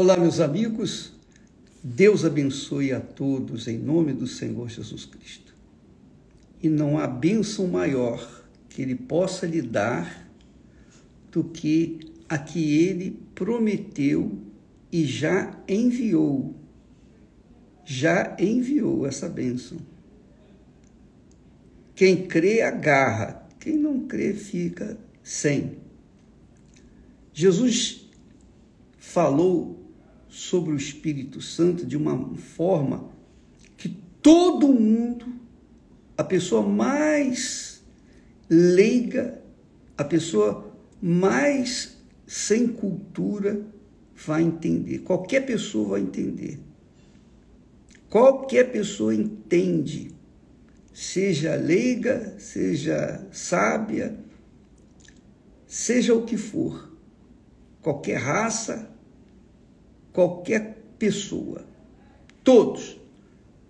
Olá, meus amigos. Deus abençoe a todos em nome do Senhor Jesus Cristo. E não há bênção maior que Ele possa lhe dar do que a que Ele prometeu e já enviou. Já enviou essa bênção. Quem crê, agarra. Quem não crê, fica sem. Jesus falou sobre o Espírito Santo de uma forma que todo mundo, a pessoa mais leiga, a pessoa mais sem cultura, vai entender. Qualquer pessoa vai entender. Qualquer pessoa entende, seja leiga, seja sábia, seja o que for, qualquer raça, qualquer pessoa. Todos.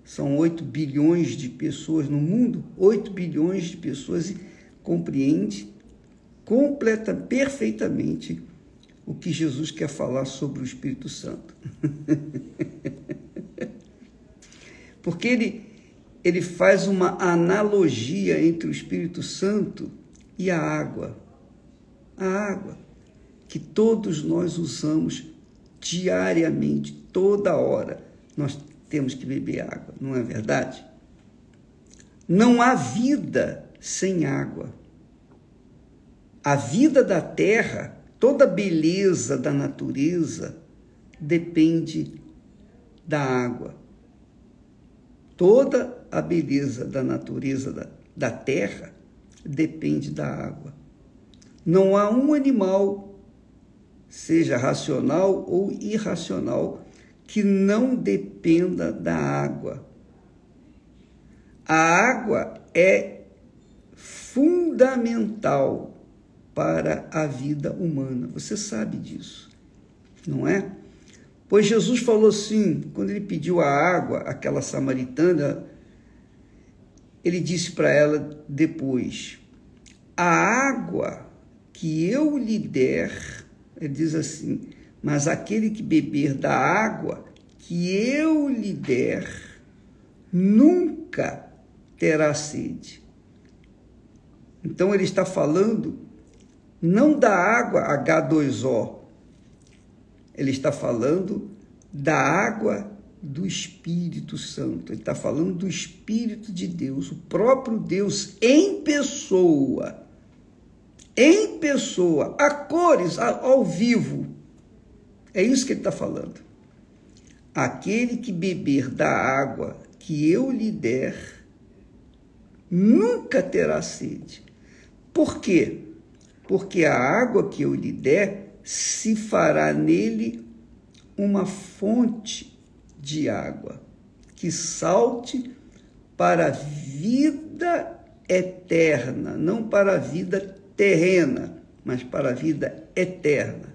São 8 bilhões de pessoas no mundo, 8 bilhões de pessoas compreende completa, perfeitamente o que Jesus quer falar sobre o Espírito Santo. Porque ele, ele faz uma analogia entre o Espírito Santo e a água. A água que todos nós usamos diariamente, toda hora, nós temos que beber água, não é verdade? Não há vida sem água. A vida da terra, toda a beleza da natureza depende da água. Toda a beleza da natureza da, da terra depende da água. Não há um animal seja racional ou irracional, que não dependa da água. A água é fundamental para a vida humana. Você sabe disso, não é? Pois Jesus falou assim, quando ele pediu a água, aquela samaritana, ele disse para ela depois: A água que eu lhe der ele diz assim: Mas aquele que beber da água que eu lhe der, nunca terá sede. Então ele está falando não da água H2O, ele está falando da água do Espírito Santo. Ele está falando do Espírito de Deus, o próprio Deus em pessoa em pessoa, a cores, ao vivo. É isso que ele está falando. Aquele que beber da água que eu lhe der, nunca terá sede. Por quê? Porque a água que eu lhe der se fará nele uma fonte de água que salte para a vida eterna, não para a vida terrena, mas para a vida eterna.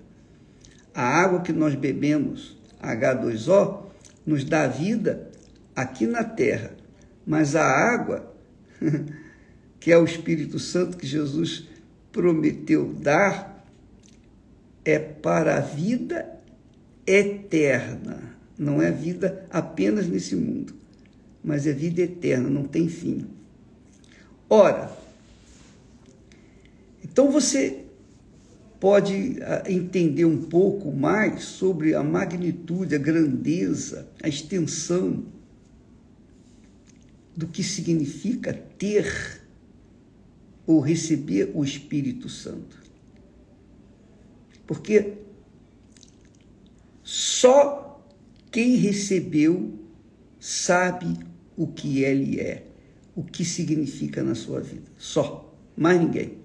A água que nós bebemos, H2O, nos dá vida aqui na terra, mas a água, que é o Espírito Santo que Jesus prometeu dar, é para a vida eterna. Não é vida apenas nesse mundo, mas é vida eterna, não tem fim. Ora, então você pode ah, entender um pouco mais sobre a magnitude, a grandeza, a extensão do que significa ter ou receber o Espírito Santo. Porque só quem recebeu sabe o que ele é, o que significa na sua vida. Só, mais ninguém.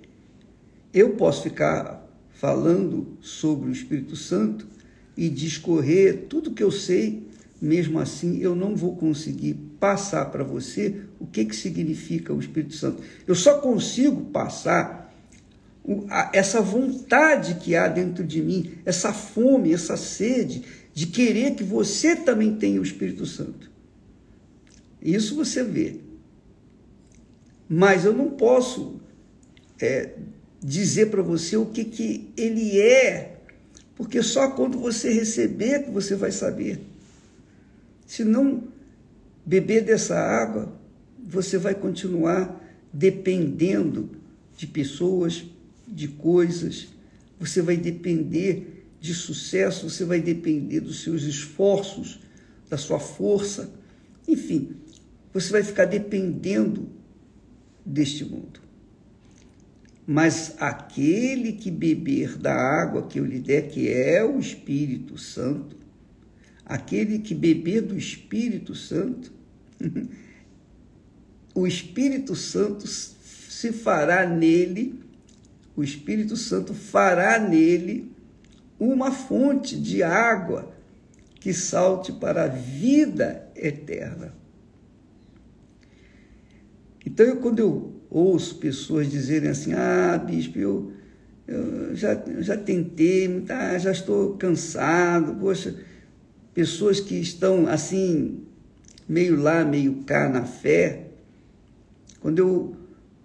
Eu posso ficar falando sobre o Espírito Santo e discorrer tudo que eu sei, mesmo assim eu não vou conseguir passar para você o que, que significa o Espírito Santo. Eu só consigo passar essa vontade que há dentro de mim, essa fome, essa sede de querer que você também tenha o Espírito Santo. Isso você vê. Mas eu não posso é, dizer para você o que, que ele é, Porque só quando você receber que você vai saber. Se não beber dessa água, você vai continuar dependendo de pessoas, de coisas, você vai depender de sucesso, você vai depender dos seus esforços, da sua força, enfim, você vai ficar dependendo deste mundo. Mas aquele que beber da água que eu lhe der, que é o Espírito Santo, aquele que beber do Espírito Santo, o Espírito Santo se fará nele, o Espírito Santo fará nele uma fonte de água que salte para a vida eterna. Então, eu, quando eu ouço pessoas dizerem assim: ah, bispo, eu, eu já, já tentei, tá, já estou cansado, poxa, pessoas que estão assim, meio lá, meio cá na fé, quando eu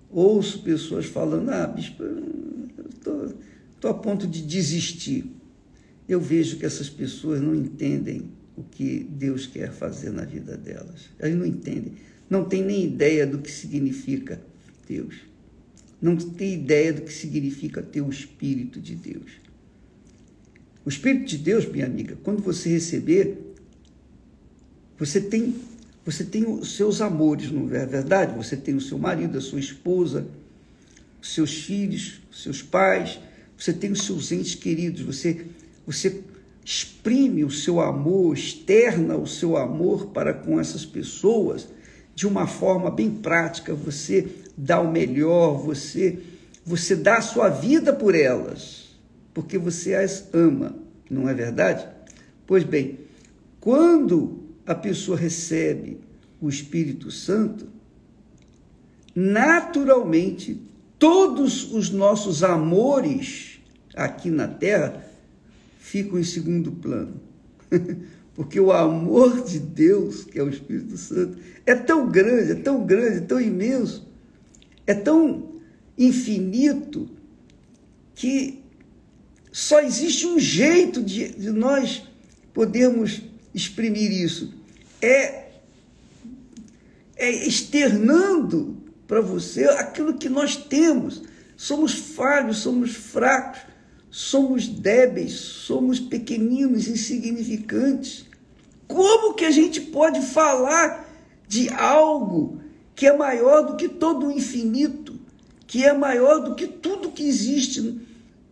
ouço pessoas falando, ah, bispo, eu estou a ponto de desistir, eu vejo que essas pessoas não entendem o que Deus quer fazer na vida delas. Elas não entendem, não têm nem ideia do que significa Deus. Não têm ideia do que significa ter o Espírito de Deus. O Espírito de Deus, minha amiga, quando você receber, você tem você tem os seus amores, não é verdade? Você tem o seu marido, a sua esposa, os seus filhos, os seus pais, você tem os seus entes queridos, você, você exprime o seu amor, externa o seu amor para com essas pessoas de uma forma bem prática, você dá o melhor, você você dá a sua vida por elas, porque você as ama, não é verdade? Pois bem, quando a pessoa recebe o Espírito Santo, naturalmente todos os nossos amores aqui na terra ficam em segundo plano. Porque o amor de Deus, que é o Espírito Santo, é tão grande, é tão grande, é tão imenso, é tão infinito, que só existe um jeito de, de nós podermos exprimir isso. É, é externando para você aquilo que nós temos. Somos falhos, somos fracos, somos débeis, somos pequeninos, insignificantes. Como que a gente pode falar de algo que é maior do que todo o infinito, que é maior do que tudo que existe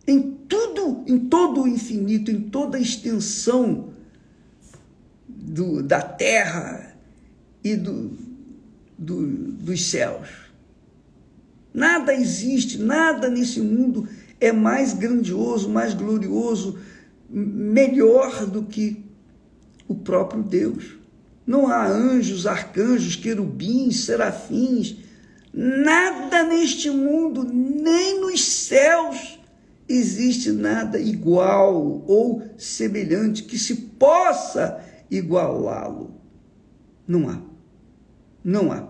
em tudo, em todo o infinito, em toda a extensão do, da terra e do, do, dos céus. Nada existe, nada nesse mundo é mais grandioso, mais glorioso, melhor do que o próprio Deus. Não há anjos, arcanjos, querubins, serafins, nada neste mundo, nem nos céus, existe nada igual ou semelhante que se possa igualá-lo. Não há. Não há.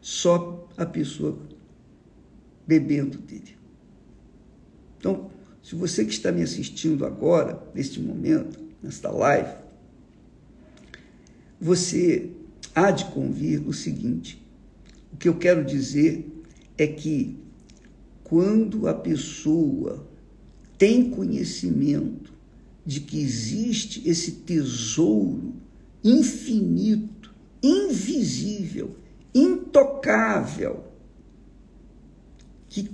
Só a pessoa bebendo dele. Então, se você que está me assistindo agora, neste momento, nesta live, você há de convir o seguinte: o que eu quero dizer é que quando a pessoa tem conhecimento de que existe esse tesouro infinito, invisível, intocável, que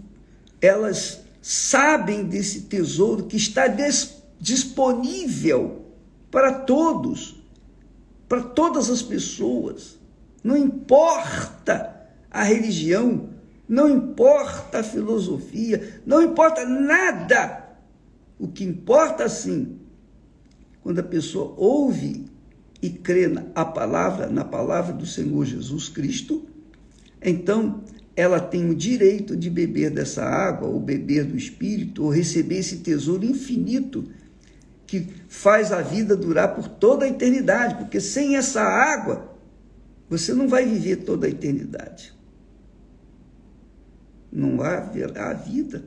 elas sabem desse tesouro que está disponível para todos, para todas as pessoas. Não importa a religião, não importa a filosofia, não importa nada. O que importa sim quando a pessoa ouve e crê na palavra, na palavra do Senhor Jesus Cristo, então ela tem o direito de beber dessa água, ou beber do Espírito, ou receber esse tesouro infinito que faz a vida durar por toda a eternidade, porque sem essa água você não vai viver toda a eternidade. Não haverá vida.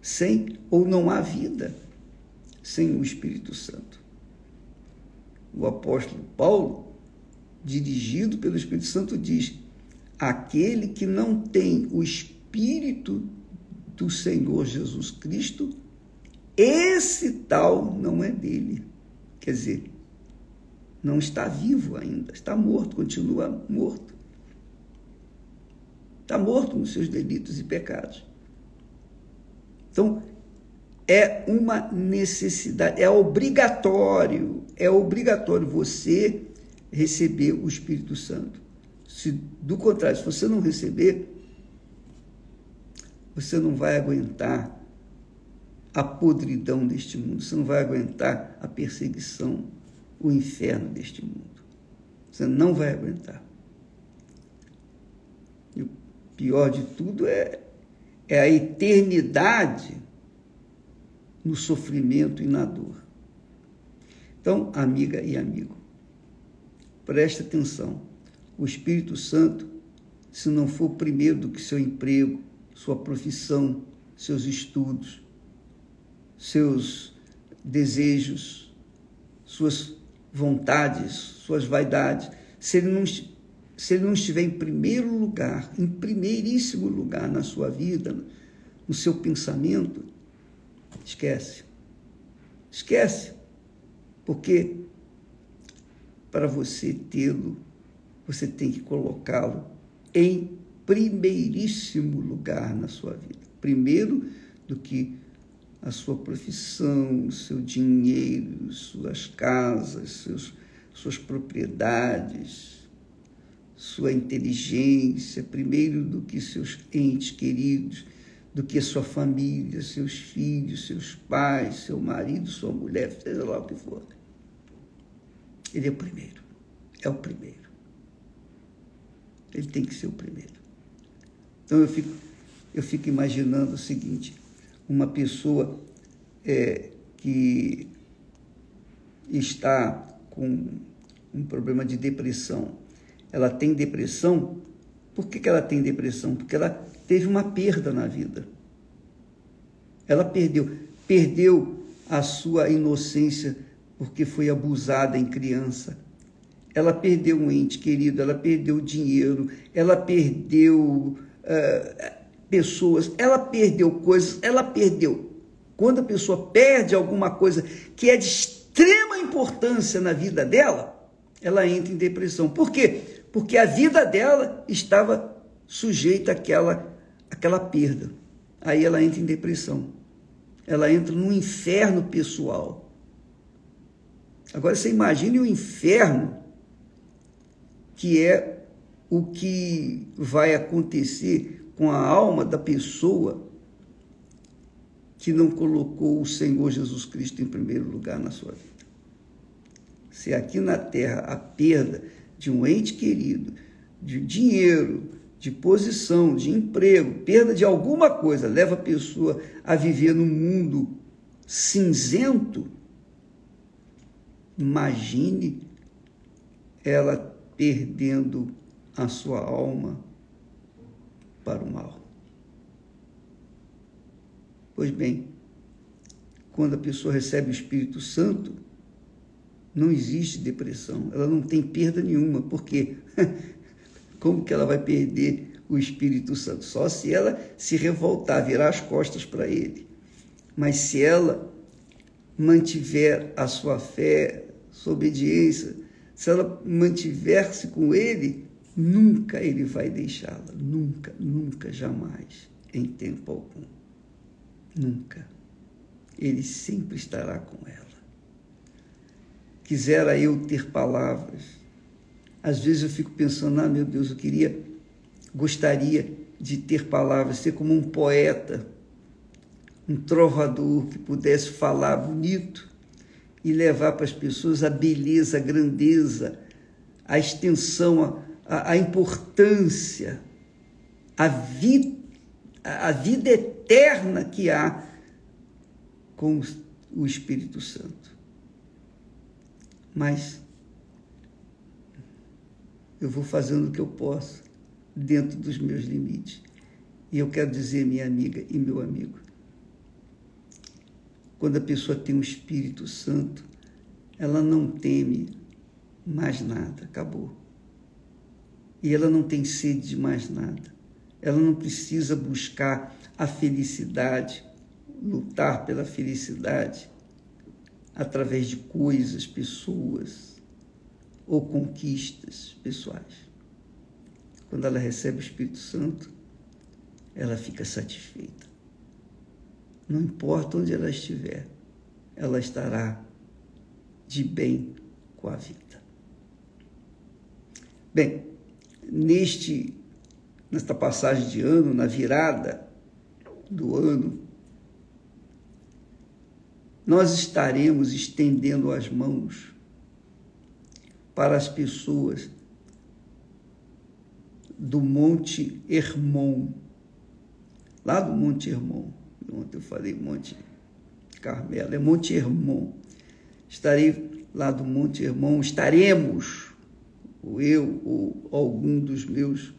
sem ou não há vida sem o Espírito Santo. O apóstolo Paulo, dirigido pelo Espírito Santo, diz: aquele que não tem o Espírito do Senhor Jesus Cristo, esse tal não é dele. Quer dizer, não está vivo ainda, está morto, continua morto. Está morto nos seus delitos e pecados. Então, é uma necessidade, é obrigatório, é obrigatório você receber o Espírito Santo. Se do contrário, se você não receber, você não vai aguentar a podridão deste mundo, você não vai aguentar a perseguição, o inferno deste mundo. Você não vai aguentar. E o pior de tudo é é a eternidade no sofrimento e na dor. Então, amiga e amigo, preste atenção. O Espírito Santo, se não for primeiro do que seu emprego, sua profissão, seus estudos, seus desejos, suas vontades, suas vaidades, se ele não se ele não estiver em primeiro lugar, em primeiríssimo lugar na sua vida, no seu pensamento, esquece. Esquece. Porque para você tê-lo, você tem que colocá-lo em primeiríssimo lugar na sua vida. Primeiro do que a sua profissão, o seu dinheiro, suas casas, seus, suas propriedades, sua inteligência, primeiro do que seus entes queridos, do que sua família, seus filhos, seus pais, seu marido, sua mulher, seja lá o que for. Ele é o primeiro. É o primeiro. Ele tem que ser o primeiro. Então eu fico, eu fico imaginando o seguinte: uma pessoa é, que está com um problema de depressão ela tem depressão. Por que, que ela tem depressão? Porque ela teve uma perda na vida. Ela perdeu. Perdeu a sua inocência porque foi abusada em criança. Ela perdeu um ente querido, ela perdeu dinheiro, ela perdeu uh, pessoas, ela perdeu coisas, ela perdeu. Quando a pessoa perde alguma coisa que é de extrema importância na vida dela, ela entra em depressão. Por quê? porque a vida dela estava sujeita àquela, àquela perda. Aí ela entra em depressão. Ela entra num inferno pessoal. Agora você imagine o inferno que é o que vai acontecer com a alma da pessoa que não colocou o Senhor Jesus Cristo em primeiro lugar na sua vida. Se aqui na terra a perda de um ente querido, de dinheiro, de posição, de emprego, perda de alguma coisa, leva a pessoa a viver num mundo cinzento, imagine ela perdendo a sua alma para o mal. Pois bem, quando a pessoa recebe o Espírito Santo, não existe depressão, ela não tem perda nenhuma, porque como que ela vai perder o Espírito Santo? Só se ela se revoltar, virar as costas para ele. Mas se ela mantiver a sua fé, sua obediência, se ela mantiver-se com ele, nunca ele vai deixá-la, nunca, nunca, jamais, em tempo algum. Nunca. Ele sempre estará com ela. Quisera eu ter palavras. Às vezes eu fico pensando, ah, meu Deus, eu queria, gostaria de ter palavras, ser como um poeta, um trovador que pudesse falar bonito e levar para as pessoas a beleza, a grandeza, a extensão, a, a importância, a, vi, a vida eterna que há com o Espírito Santo. Mas eu vou fazendo o que eu posso, dentro dos meus limites. E eu quero dizer, minha amiga e meu amigo, quando a pessoa tem o Espírito Santo, ela não teme mais nada, acabou. E ela não tem sede de mais nada. Ela não precisa buscar a felicidade, lutar pela felicidade através de coisas, pessoas ou conquistas pessoais. Quando ela recebe o Espírito Santo, ela fica satisfeita. Não importa onde ela estiver, ela estará de bem com a vida. Bem, neste nesta passagem de ano, na virada do ano, nós estaremos estendendo as mãos para as pessoas do Monte Hermon, lá do Monte Hermon. Ontem eu falei Monte Carmelo, é Monte Hermon. Estarei lá do Monte Hermon, estaremos, ou eu ou algum dos meus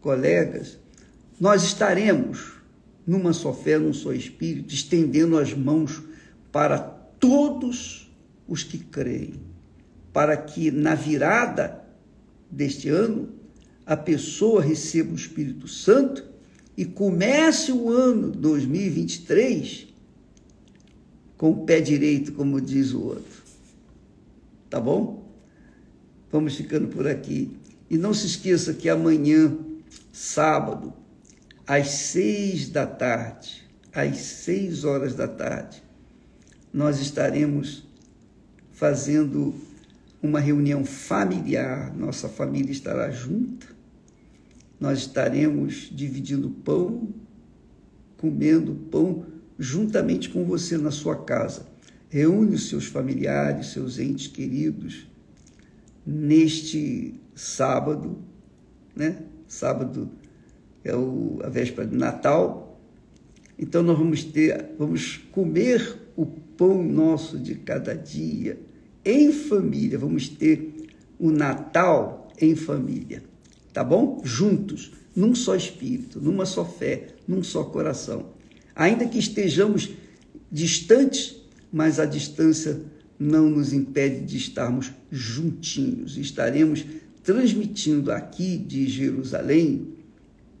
colegas, nós estaremos numa só fé, num só espírito, estendendo as mãos para todos os que creem, para que na virada deste ano a pessoa receba o Espírito Santo e comece o ano 2023 com o pé direito, como diz o outro. Tá bom? Vamos ficando por aqui. E não se esqueça que amanhã sábado, às seis da tarde, às seis horas da tarde, nós estaremos fazendo uma reunião familiar, nossa família estará junta, nós estaremos dividindo pão, comendo pão juntamente com você na sua casa. Reúne os seus familiares, seus entes queridos, neste sábado, né? sábado é o, a véspera de Natal. Então nós vamos ter, vamos comer o pão nosso de cada dia em família. Vamos ter o Natal em família, tá bom? Juntos, num só espírito, numa só fé, num só coração. Ainda que estejamos distantes, mas a distância não nos impede de estarmos juntinhos. Estaremos transmitindo aqui de Jerusalém,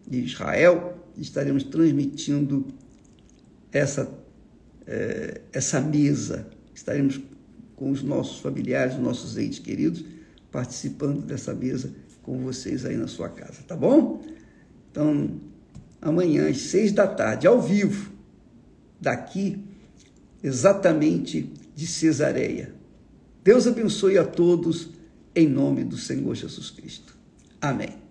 de Israel, estaremos transmitindo essa, é, essa mesa, estaremos com os nossos familiares, os nossos entes queridos, participando dessa mesa com vocês aí na sua casa, tá bom? Então, amanhã às seis da tarde, ao vivo, daqui, exatamente de Cesareia. Deus abençoe a todos em nome do Senhor Jesus Cristo. Amém.